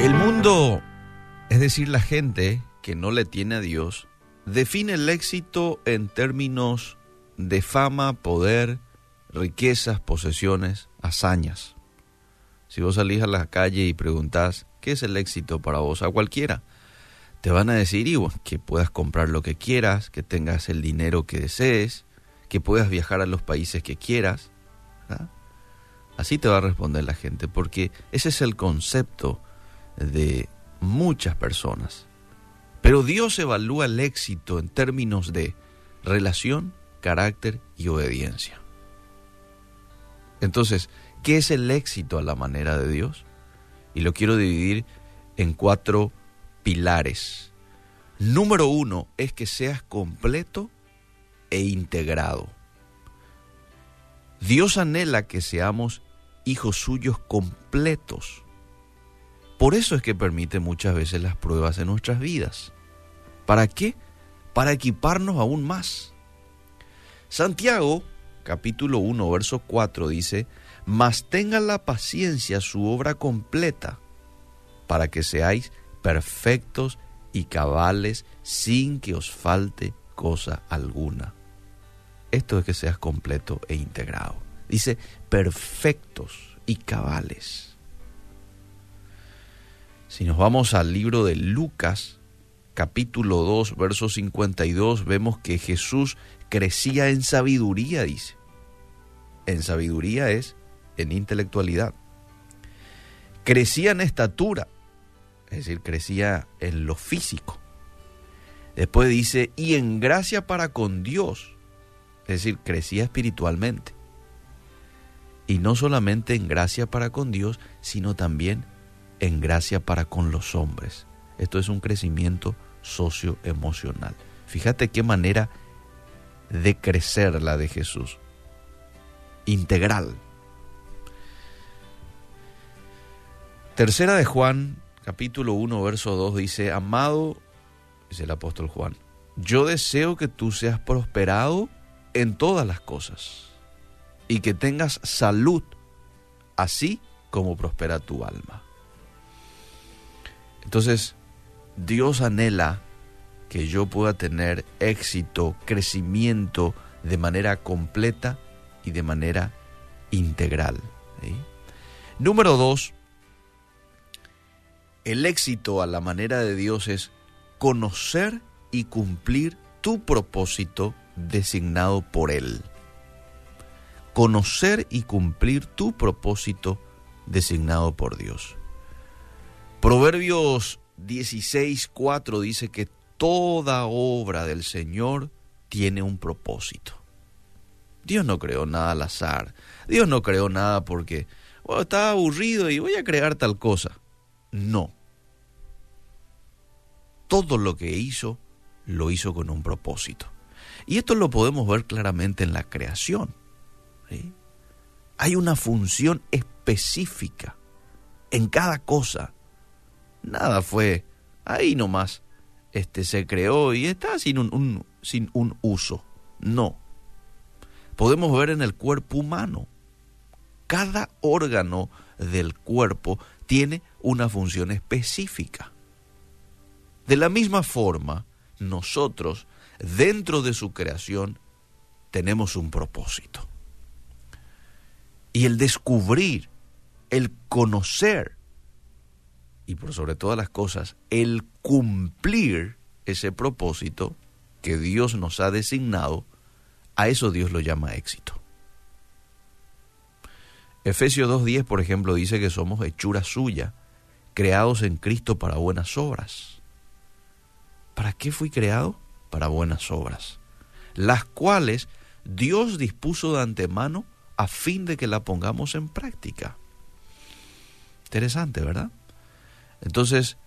El mundo, es decir, la gente que no le tiene a Dios, define el éxito en términos de fama, poder, riquezas, posesiones, hazañas. Si vos salís a la calle y preguntás, ¿qué es el éxito para vos? A cualquiera. Te van a decir, y que puedas comprar lo que quieras, que tengas el dinero que desees, que puedas viajar a los países que quieras. Así te va a responder la gente, porque ese es el concepto de muchas personas. Pero Dios evalúa el éxito en términos de relación, carácter y obediencia. Entonces, ¿qué es el éxito a la manera de Dios? Y lo quiero dividir en cuatro pilares. Número uno es que seas completo e integrado. Dios anhela que seamos hijos suyos completos por eso es que permite muchas veces las pruebas en nuestras vidas. ¿Para qué? Para equiparnos aún más. Santiago, capítulo 1, verso 4 dice, mas tenga la paciencia su obra completa, para que seáis perfectos y cabales sin que os falte cosa alguna. Esto es que seas completo e integrado. Dice perfectos y cabales. Si nos vamos al libro de Lucas, capítulo 2, verso 52, vemos que Jesús crecía en sabiduría, dice. En sabiduría es en intelectualidad. Crecía en estatura, es decir, crecía en lo físico. Después dice, y en gracia para con Dios, es decir, crecía espiritualmente. Y no solamente en gracia para con Dios, sino también en gracia para con los hombres. Esto es un crecimiento socioemocional. Fíjate qué manera de crecer la de Jesús. Integral. Tercera de Juan, capítulo 1, verso 2 dice, Amado, dice el apóstol Juan, yo deseo que tú seas prosperado en todas las cosas y que tengas salud, así como prospera tu alma. Entonces, Dios anhela que yo pueda tener éxito, crecimiento de manera completa y de manera integral. Número dos, el éxito a la manera de Dios es conocer y cumplir tu propósito designado por Él. Conocer y cumplir tu propósito designado por Dios. Proverbios 16:4 dice que toda obra del Señor tiene un propósito. Dios no creó nada al azar. Dios no creó nada porque estaba aburrido y voy a crear tal cosa. No. Todo lo que hizo, lo hizo con un propósito. Y esto lo podemos ver claramente en la creación. Hay una función específica en cada cosa nada fue ahí nomás. Este se creó y está sin un, sin un uso. No. Podemos ver en el cuerpo humano. Cada órgano del cuerpo tiene una función específica. De la misma forma, nosotros, dentro de su creación, tenemos un propósito. Y el descubrir, el conocer y por sobre todas las cosas, el cumplir ese propósito que Dios nos ha designado, a eso Dios lo llama éxito. Efesios 2.10, por ejemplo, dice que somos hechura suya, creados en Cristo para buenas obras. ¿Para qué fui creado? Para buenas obras, las cuales Dios dispuso de antemano a fin de que la pongamos en práctica. Interesante, ¿verdad? Entonces,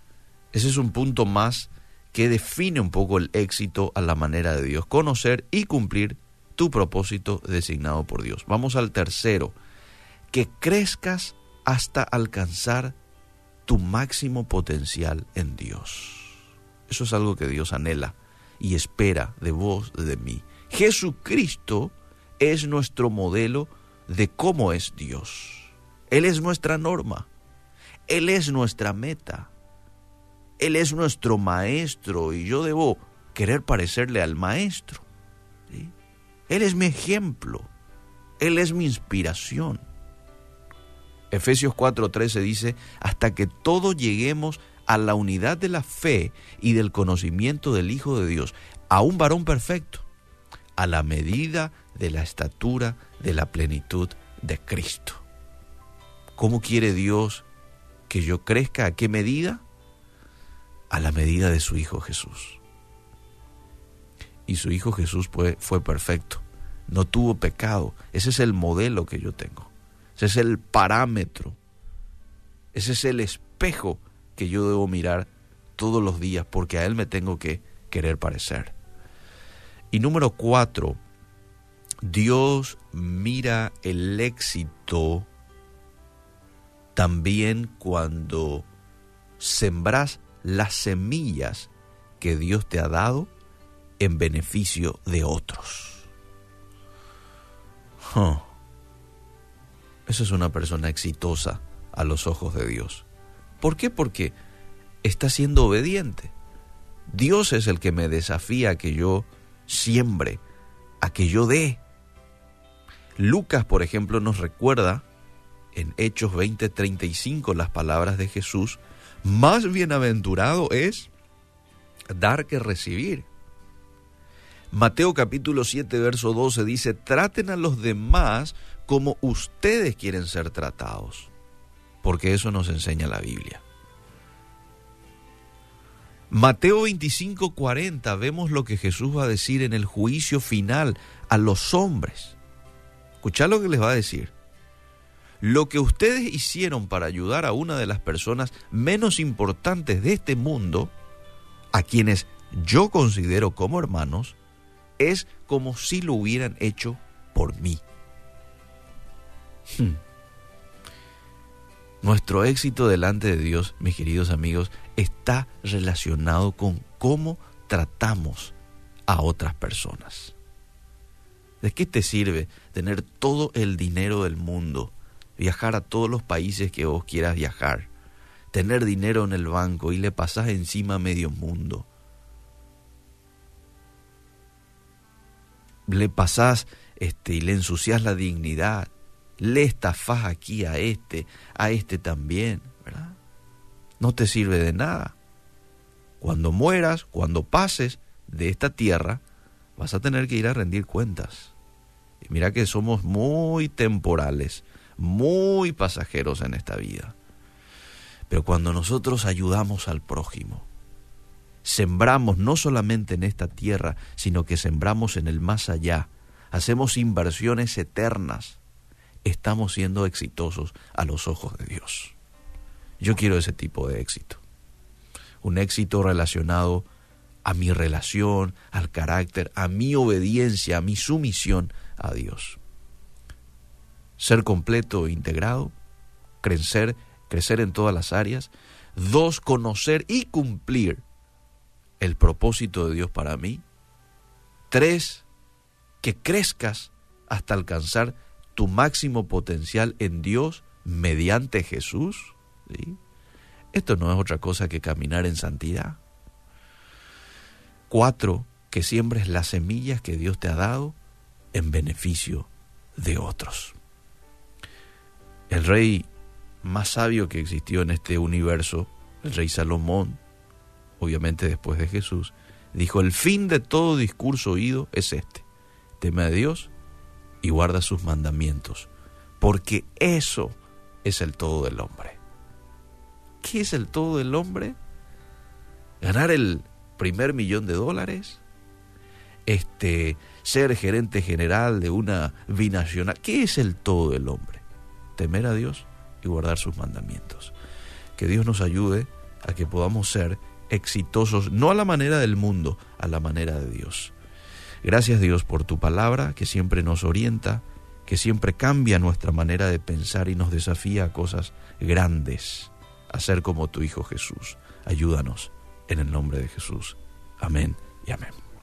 ese es un punto más que define un poco el éxito a la manera de Dios, conocer y cumplir tu propósito designado por Dios. Vamos al tercero, que crezcas hasta alcanzar tu máximo potencial en Dios. Eso es algo que Dios anhela y espera de vos, de mí. Jesucristo es nuestro modelo de cómo es Dios. Él es nuestra norma. Él es nuestra meta. Él es nuestro maestro y yo debo querer parecerle al maestro. Él es mi ejemplo. Él es mi inspiración. Efesios 4:13 dice, hasta que todos lleguemos a la unidad de la fe y del conocimiento del Hijo de Dios, a un varón perfecto, a la medida de la estatura de la plenitud de Cristo. ¿Cómo quiere Dios que yo crezca? ¿A qué medida? A la medida de su Hijo Jesús. Y su Hijo Jesús fue, fue perfecto, no tuvo pecado. Ese es el modelo que yo tengo. Ese es el parámetro. Ese es el espejo que yo debo mirar todos los días porque a Él me tengo que querer parecer. Y número cuatro, Dios mira el éxito también cuando sembras las semillas que Dios te ha dado en beneficio de otros. Esa es una persona exitosa a los ojos de Dios. ¿Por qué? Porque está siendo obediente. Dios es el que me desafía a que yo siembre, a que yo dé. Lucas, por ejemplo, nos recuerda en Hechos 20:35 las palabras de Jesús, más bienaventurado es dar que recibir. Mateo capítulo 7, verso 12 dice, traten a los demás como ustedes quieren ser tratados porque eso nos enseña la Biblia. Mateo 25, 40, vemos lo que Jesús va a decir en el juicio final a los hombres. Escuchad lo que les va a decir. Lo que ustedes hicieron para ayudar a una de las personas menos importantes de este mundo, a quienes yo considero como hermanos, es como si lo hubieran hecho por mí. Hmm. Nuestro éxito delante de Dios, mis queridos amigos, está relacionado con cómo tratamos a otras personas. ¿De qué te sirve tener todo el dinero del mundo, viajar a todos los países que vos quieras viajar, tener dinero en el banco y le pasás encima a medio mundo? Le pasás este, y le ensucias la dignidad, le estafás aquí a este, a este también, ¿verdad? No te sirve de nada. Cuando mueras, cuando pases de esta tierra, vas a tener que ir a rendir cuentas. Mira que somos muy temporales, muy pasajeros en esta vida. Pero cuando nosotros ayudamos al prójimo, sembramos no solamente en esta tierra, sino que sembramos en el más allá, hacemos inversiones eternas, estamos siendo exitosos a los ojos de Dios. Yo quiero ese tipo de éxito. Un éxito relacionado a mi relación, al carácter, a mi obediencia, a mi sumisión a Dios. Ser completo e integrado, crecer, crecer en todas las áreas. Dos, conocer y cumplir el propósito de Dios para mí. Tres, que crezcas hasta alcanzar tu máximo potencial en Dios mediante Jesús. Esto no es otra cosa que caminar en santidad. Cuatro, que siembres las semillas que Dios te ha dado en beneficio de otros. El rey más sabio que existió en este universo, el rey Salomón, obviamente después de Jesús, dijo, el fin de todo discurso oído es este, teme a Dios y guarda sus mandamientos, porque eso es el todo del hombre. ¿Qué es el todo del hombre? Ganar el primer millón de dólares, este, ser gerente general de una binacional. ¿Qué es el todo del hombre? Temer a Dios y guardar sus mandamientos. Que Dios nos ayude a que podamos ser exitosos, no a la manera del mundo, a la manera de Dios. Gracias Dios por tu palabra que siempre nos orienta, que siempre cambia nuestra manera de pensar y nos desafía a cosas grandes, a ser como tu Hijo Jesús. Ayúdanos en el nombre de Jesús. Amén y amén.